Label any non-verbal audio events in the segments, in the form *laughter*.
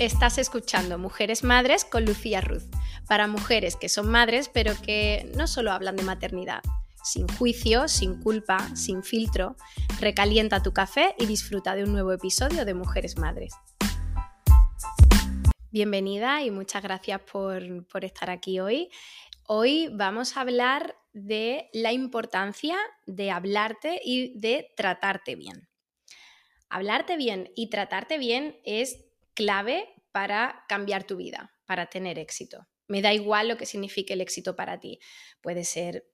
Estás escuchando Mujeres Madres con Lucía Ruz, para mujeres que son madres pero que no solo hablan de maternidad. Sin juicio, sin culpa, sin filtro, recalienta tu café y disfruta de un nuevo episodio de Mujeres Madres. Bienvenida y muchas gracias por, por estar aquí hoy. Hoy vamos a hablar de la importancia de hablarte y de tratarte bien. Hablarte bien y tratarte bien es clave para cambiar tu vida, para tener éxito. Me da igual lo que signifique el éxito para ti. Puede ser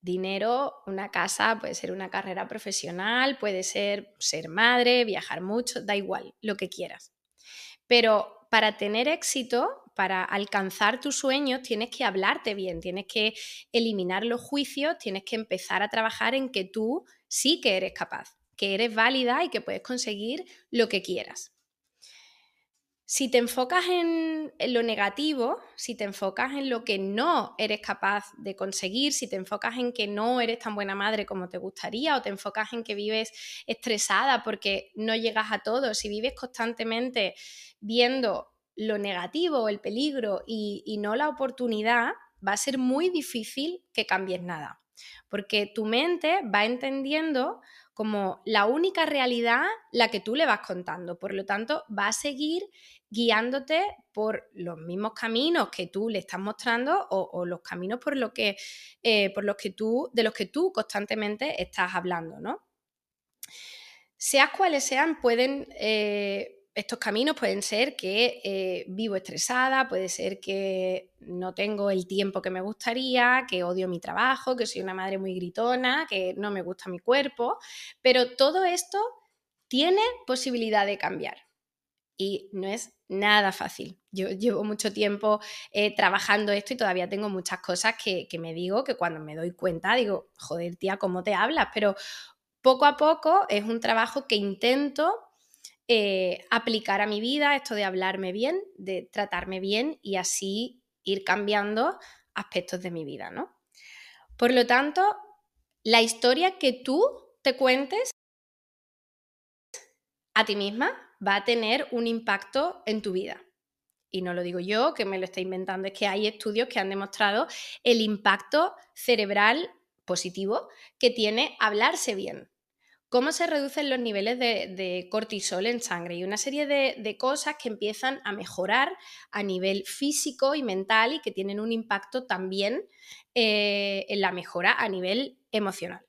dinero, una casa, puede ser una carrera profesional, puede ser ser madre, viajar mucho, da igual, lo que quieras. Pero para tener éxito, para alcanzar tus sueños, tienes que hablarte bien, tienes que eliminar los juicios, tienes que empezar a trabajar en que tú sí que eres capaz, que eres válida y que puedes conseguir lo que quieras. Si te enfocas en, lo negativo, si te enfocas en lo que no eres capaz de conseguir, si te enfocas en que no eres tan buena madre como te gustaría o te enfocas en que vives estresada porque no llegas a todo, si vives constantemente viendo lo negativo, el peligro y, y no la oportunidad, va a ser muy difícil que cambies nada, porque tu mente va entendiendo como la única realidad la que tú le vas contando. Por lo tanto, va a seguir guiándote por los mismos caminos que tú le estás mostrando o, los caminos por, lo que, eh, por los que tú, de los que tú constantemente estás hablando, ¿no? Seas cuales sean, pueden eh, estos caminos pueden ser que eh, vivo estresada, puede ser que no tengo el tiempo que me gustaría, que odio mi trabajo, que soy una madre muy gritona, que no me gusta mi cuerpo, pero todo esto tiene posibilidad de cambiar y no es nada fácil. Yo llevo mucho tiempo eh, trabajando esto y todavía tengo muchas cosas que, que me digo que cuando me doy cuenta digo, joder tía, ¿cómo te hablas? Pero poco a poco es un trabajo que intento eh, aplicar a mi vida esto de hablarme bien, de tratarme bien y así ir cambiando aspectos de mi vida, ¿no? Por lo tanto, la historia que tú te cuentes a ti misma va a tener un impacto en tu vida. Y no lo digo yo, que me lo estoy inventando, es que hay estudios que han demostrado el impacto cerebral positivo que tiene hablarse bien cómo se reducen los niveles de, cortisol en sangre y una serie de, cosas que empiezan a mejorar a nivel físico y mental y que tienen un impacto también eh, en la mejora a nivel emocional.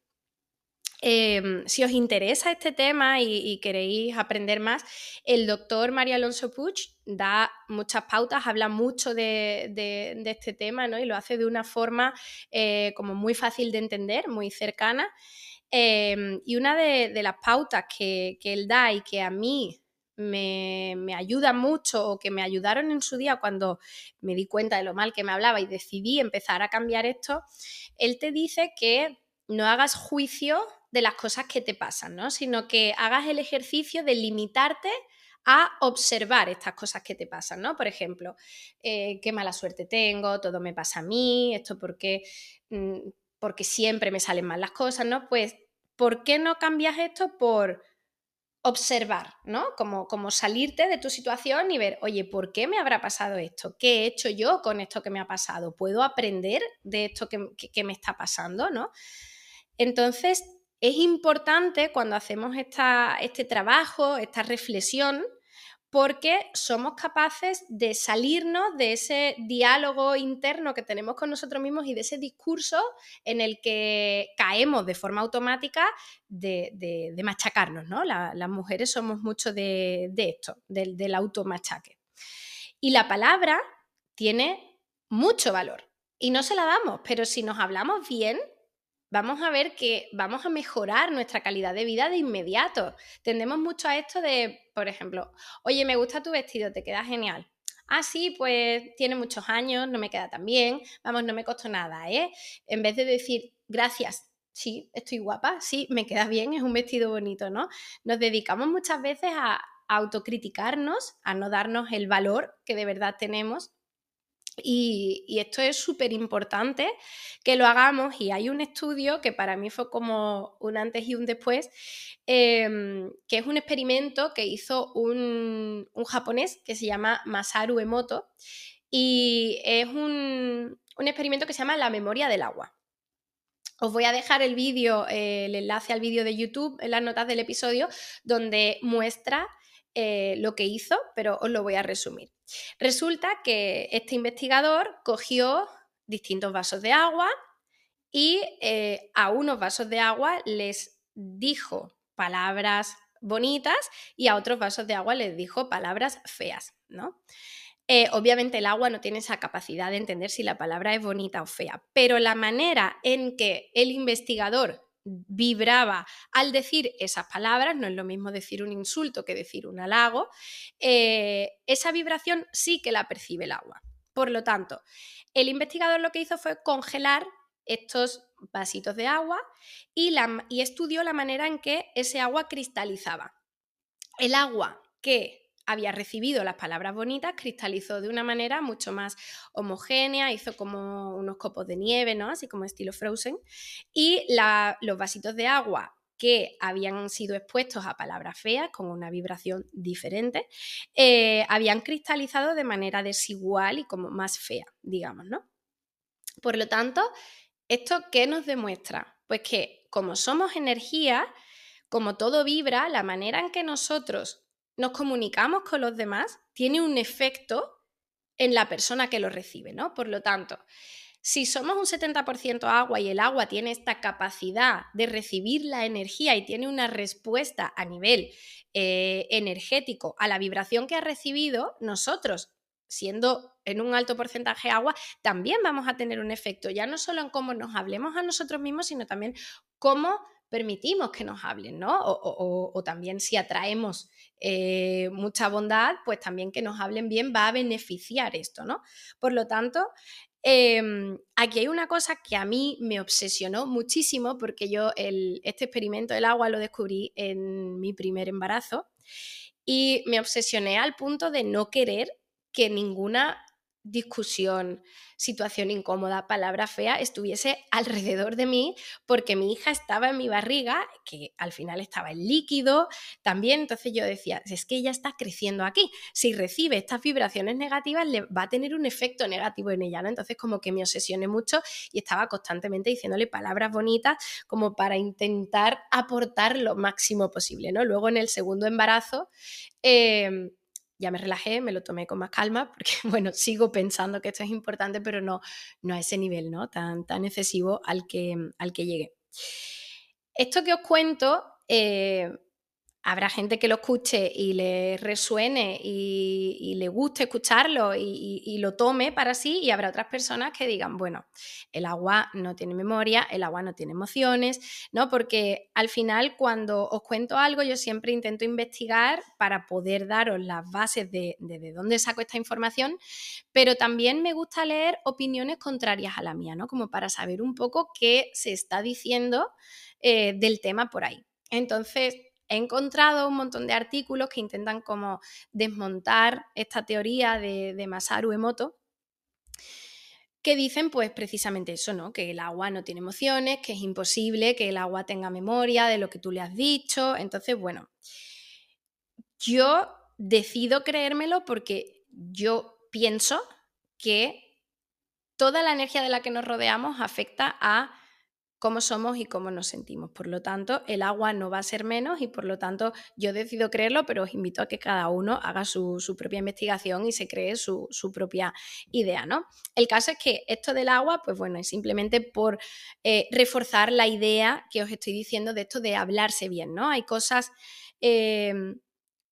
Em, si os interesa este tema y, queréis aprender más, el doctor María Alonso Puig da muchas pautas, habla mucho de, este tema ¿no? y lo hace de una forma eh, como muy fácil de entender, muy cercana. Em, y una de, las pautas que, él da y que a mí me, ayuda mucho o que me ayudaron en su día cuando me di cuenta de lo mal que me hablaba y decidí empezar a cambiar esto, él te dice que no hagas juicio de las cosas que te pasan, ¿no? sino que hagas el ejercicio de limitarte a observar estas cosas que te pasan, ¿no? Por ejemplo, eh, qué mala suerte tengo, todo me pasa a mí, esto porque mm, porque siempre me salen mal las cosas, ¿no? Pues, ¿por qué no cambias esto por observar, ¿no? Como, como salirte de tu situación y ver, oye, ¿por qué me habrá pasado esto? ¿Qué he hecho yo con esto que me ha pasado? ¿Puedo aprender de esto que, que me está pasando, ¿no? Entonces, es importante cuando hacemos esta, este trabajo, esta reflexión, porque somos capaces de salirnos de ese diálogo interno que tenemos con nosotros mismos y de ese discurso en el que caemos de forma automática de, machacarnos, ¿no? las mujeres somos mucho de, esto, del, del automachaque. Y la palabra tiene mucho valor y no se la damos, pero si nos hablamos bien, vamos a ver que vamos a mejorar nuestra calidad de vida de inmediato. Tendemos mucho a esto de, por ejemplo, oye, me gusta tu vestido, te queda genial. Ah, sí, pues tiene muchos años, no me queda tan bien, vamos, no me costó nada, ¿eh? En vez de decir, gracias, sí, estoy guapa, sí, me queda bien, es un vestido bonito, ¿no? Nos dedicamos muchas veces a autocriticarnos, a no darnos el valor que de verdad tenemos Y, esto es súper importante que lo hagamos y hay un estudio que para mí fue como un antes y un después, em, que es un experimento que hizo un, japonés que se llama Masaru Emoto y es un, experimento que se llama la memoria del agua. Os voy a dejar el vídeo, eh, el enlace al vídeo de YouTube en las notas del episodio, donde muestra eh, lo que hizo, pero os lo voy a resumir. Resulta que este investigador cogió distintos vasos de agua y eh, a unos vasos de agua les dijo palabras bonitas y a otros vasos de agua les dijo palabras feas, ¿no? Eh, obviamente el agua no tiene esa capacidad de entender si la palabra es bonita o fea, pero la manera en que el investigador vibraba al decir esas palabras, no es lo mismo decir un insulto que decir un halago, eh, esa vibración sí que la percibe el agua. Por lo tanto, el investigador lo que hizo fue congelar estos vasitos de agua y, y estudió la manera en que ese agua cristalizaba. El agua que había recibido las palabras bonitas, cristalizó de una manera mucho más homogénea, hizo como unos copos de nieve, ¿no? Así como estilo Frozen. Y los vasitos de agua que habían sido expuestos a palabras feas con una vibración diferente, eh, habían cristalizado de manera desigual y como más fea, digamos, ¿no? Por lo tanto, ¿esto qué nos demuestra? Pues que como somos energía, como todo vibra, la manera en que nosotros nos comunicamos con los demás tiene un efecto en la persona que lo recibe, ¿no? Por lo tanto, si somos un 70% agua y el agua tiene esta capacidad de recibir la energía y tiene una respuesta a nivel eh, energético a la vibración que ha recibido, nosotros, siendo en un alto porcentaje agua, también vamos a tener un efecto, ya no solo en cómo nos hablemos a nosotros mismos, sino también cómo permitimos que nos hablen, ¿no? O, también si atraemos eh, mucha bondad, pues también que nos hablen bien va a beneficiar esto, ¿no? Por lo tanto, em, aquí hay una cosa que a mí me obsesionó muchísimo porque yo este experimento del agua lo descubrí en mi primer embarazo y me obsesioné al punto de no querer que ninguna discusión, situación incómoda, palabra fea, estuviese alrededor de mí porque mi hija estaba en mi barriga, que al final estaba en líquido también, entonces yo decía, es que ella está creciendo aquí, si recibe estas vibraciones negativas le va a tener un efecto negativo en ella, ¿no? Entonces como que me obsesioné mucho y estaba constantemente diciéndole palabras bonitas como para intentar aportar lo máximo posible, ¿no? Luego en el segundo embarazo... Em, ya me relajé, me lo tomé con más calma, porque *laughs* bueno, sigo pensando que esto es importante, pero no, no a ese nivel, ¿no? Tan, tan excesivo al que, al que llegué. Esto que os cuento, eh, habrá gente que lo escuche y le resuene y, le guste escucharlo y, lo tome para sí y habrá otras personas que digan, bueno, el agua no tiene memoria, el agua no tiene emociones, ¿no? Porque al final cuando os cuento algo yo siempre intento investigar para poder daros las bases de, de, dónde saco esta información, pero también me gusta leer opiniones contrarias a la mía, ¿no? Como para saber un poco qué se está diciendo eh, del tema por ahí. Entonces, he encontrado un montón de artículos que intentan como desmontar esta teoría de, Masaru Emoto que dicen pues precisamente eso, ¿no? Que el agua no tiene emociones, que es imposible que el agua tenga memoria de lo que tú le has dicho. Entonces, bueno, yo decido creérmelo porque yo pienso que toda la energía de la que nos rodeamos afecta a cómo somos y cómo nos sentimos. Por lo tanto, el agua no va a ser menos y por lo tanto yo decido creerlo, pero os invito a que cada uno haga su, propia investigación y se cree su, propia idea, ¿no? El caso es que esto del agua, pues bueno, es simplemente por eh, reforzar la idea que os estoy diciendo de esto de hablarse bien, ¿no? Hay cosas... Em,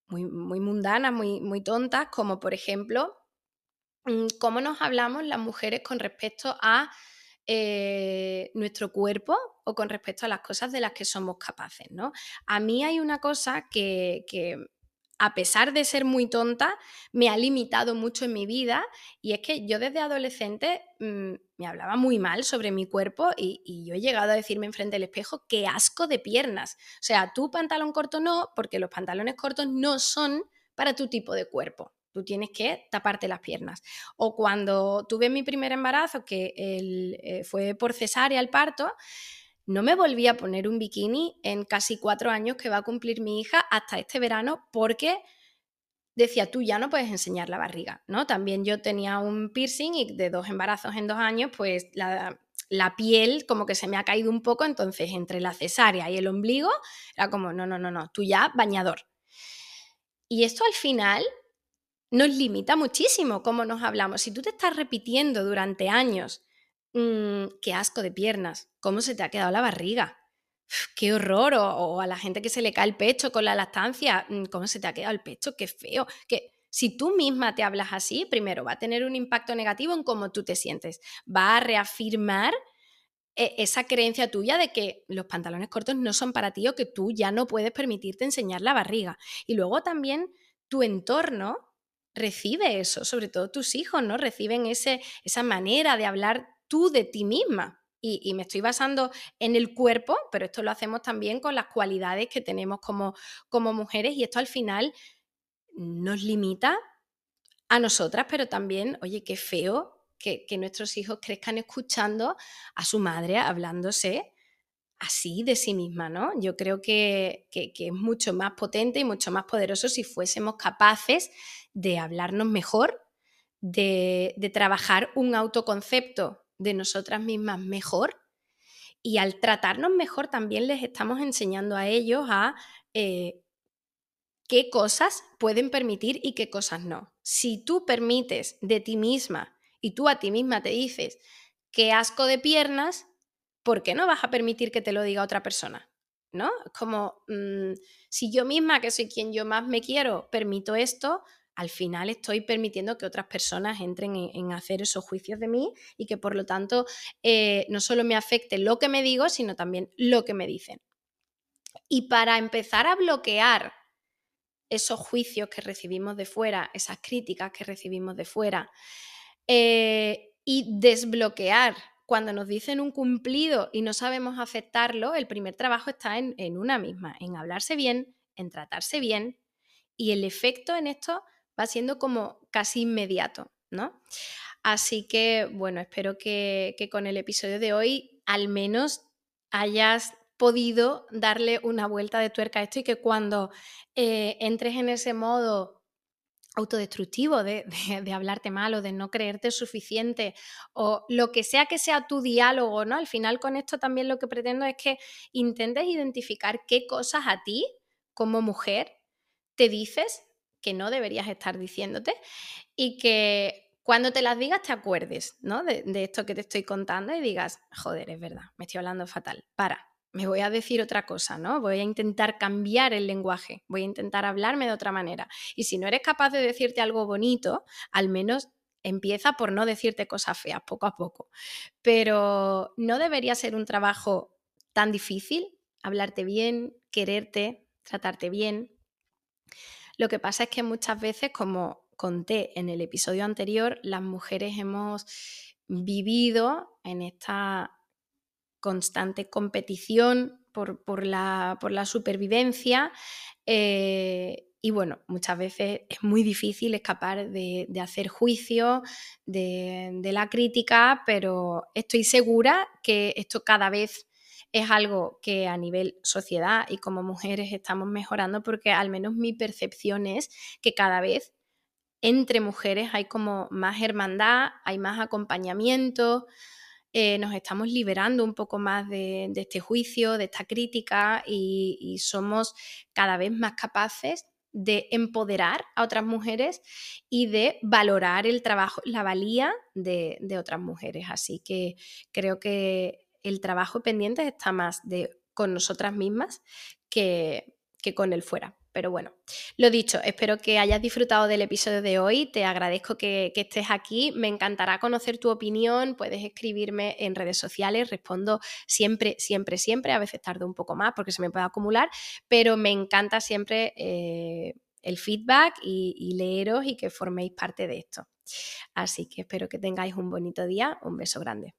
muy, mundanas, muy, muy tontas, como por ejemplo, mm, cómo nos hablamos las mujeres con respecto a eh, nuestro cuerpo o con respecto a las cosas de las que somos capaces, ¿no? A mí hay una cosa que, a pesar de ser muy tonta, me ha limitado mucho en mi vida y es que yo desde adolescente mm, me hablaba muy mal sobre mi cuerpo y, y, yo he llegado a decirme enfrente del espejo qué asco de piernas. O sea, tú pantalón corto no, porque los pantalones cortos no son para tu tipo de cuerpo. Tú tienes que taparte las piernas. O cuando tuve mi primer embarazo, que eh, fue por cesárea el parto, no me volví a poner un bikini en casi cuatro años que va a cumplir mi hija hasta este verano porque decía, tú ya no puedes enseñar la barriga, ¿no? También yo tenía un piercing y de dos embarazos en dos años, pues la, la piel como que se me ha caído un poco, entonces entre la cesárea y el ombligo era como, no, no, no, no, tú ya bañador. Y esto al final nos limita muchísimo cómo nos hablamos. Si tú te estás repitiendo durante años, mmm, qué asco de piernas, cómo se te ha quedado la barriga, qué horror, o, a la gente que se le cae el pecho con la lactancia, mm, cómo se te ha quedado el pecho, qué feo, que si tú misma te hablas así, primero va a tener un impacto negativo en cómo tú te sientes, va a reafirmar e, esa creencia tuya de que los pantalones cortos no son para ti o que tú ya no puedes permitirte enseñar la barriga. Y luego también tu entorno recibe eso, sobre todo tus hijos, ¿no? Reciben ese, esa manera de hablar tú de ti misma. Y, me estoy basando en el cuerpo, pero esto lo hacemos también con las cualidades que tenemos como, como mujeres y esto al final nos limita a nosotras, pero también, oye, qué feo que, nuestros hijos crezcan escuchando a su madre hablándose así de sí misma, ¿no? Yo creo que, es mucho más potente y mucho más poderoso si fuésemos capaces de hablarnos mejor, de, trabajar un autoconcepto de nosotras mismas mejor y al tratarnos mejor también les estamos enseñando a ellos a eh, qué cosas pueden permitir y qué cosas no. Si tú permites de ti misma y tú a ti misma te dices qué asco de piernas, ¿por qué no vas a permitir que te lo diga otra persona? ¿No? Como mm, si yo misma, que soy quien yo más me quiero, permito esto, al final estoy permitiendo que otras personas entren en, hacer esos juicios de mí y que por lo tanto eh, no solo me afecte lo que me digo, sino también lo que me dicen. Y para empezar a bloquear esos juicios que recibimos de fuera, esas críticas que recibimos de fuera, eh, y desbloquear cuando nos dicen un cumplido y no sabemos aceptarlo, el primer trabajo está en, en, una misma, en hablarse bien, en tratarse bien, y el efecto en esto va siendo como casi inmediato, ¿no? Así que, bueno, espero que, que con el episodio de hoy al menos hayas podido darle una vuelta de tuerca a esto y que cuando eh, entres en ese modo autodestructivo de, de, hablarte mal o de no creerte suficiente o lo que sea que sea tu diálogo, ¿no? Al final con esto también lo que pretendo es que intentes identificar qué cosas a ti como mujer te dices que no deberías estar diciéndote y que cuando te las digas te acuerdes, ¿no? De, de esto que te estoy contando y digas, joder, es verdad, me estoy hablando fatal, para, me voy a decir otra cosa, ¿no? Voy a intentar cambiar el lenguaje, voy a intentar hablarme de otra manera. Y si no eres capaz de decirte algo bonito, al menos empieza por no decirte cosas feas poco a poco. Pero no debería ser un trabajo tan difícil hablarte bien, quererte, tratarte bien. Lo que pasa es que muchas veces, como conté en el episodio anterior, las mujeres hemos vivido en esta constante competición por, la, supervivencia. Eh, y bueno, muchas veces es muy difícil escapar de, hacer juicio, de, la crítica, pero estoy segura que esto cada vez es algo que a nivel sociedad y como mujeres estamos mejorando porque al menos mi percepción es que cada vez entre mujeres hay como más hermandad, hay más acompañamiento, eh, nos estamos liberando un poco más de, este juicio, de esta crítica y, somos cada vez más capaces de empoderar a otras mujeres y de valorar el trabajo, la valía de, otras mujeres. Así que creo que el trabajo pendiente está más con nosotras mismas que, que con el fuera. Pero bueno, lo dicho, espero que hayas disfrutado del episodio de hoy. Te agradezco que, estés aquí. Me encantará conocer tu opinión. Puedes escribirme en redes sociales. Respondo siempre, siempre, siempre. A veces tardo un poco más porque se me puede acumular, pero me encanta siempre eh, el feedback y, y leeros y que forméis parte de esto. Así que espero que tengáis un bonito día. Un beso grande.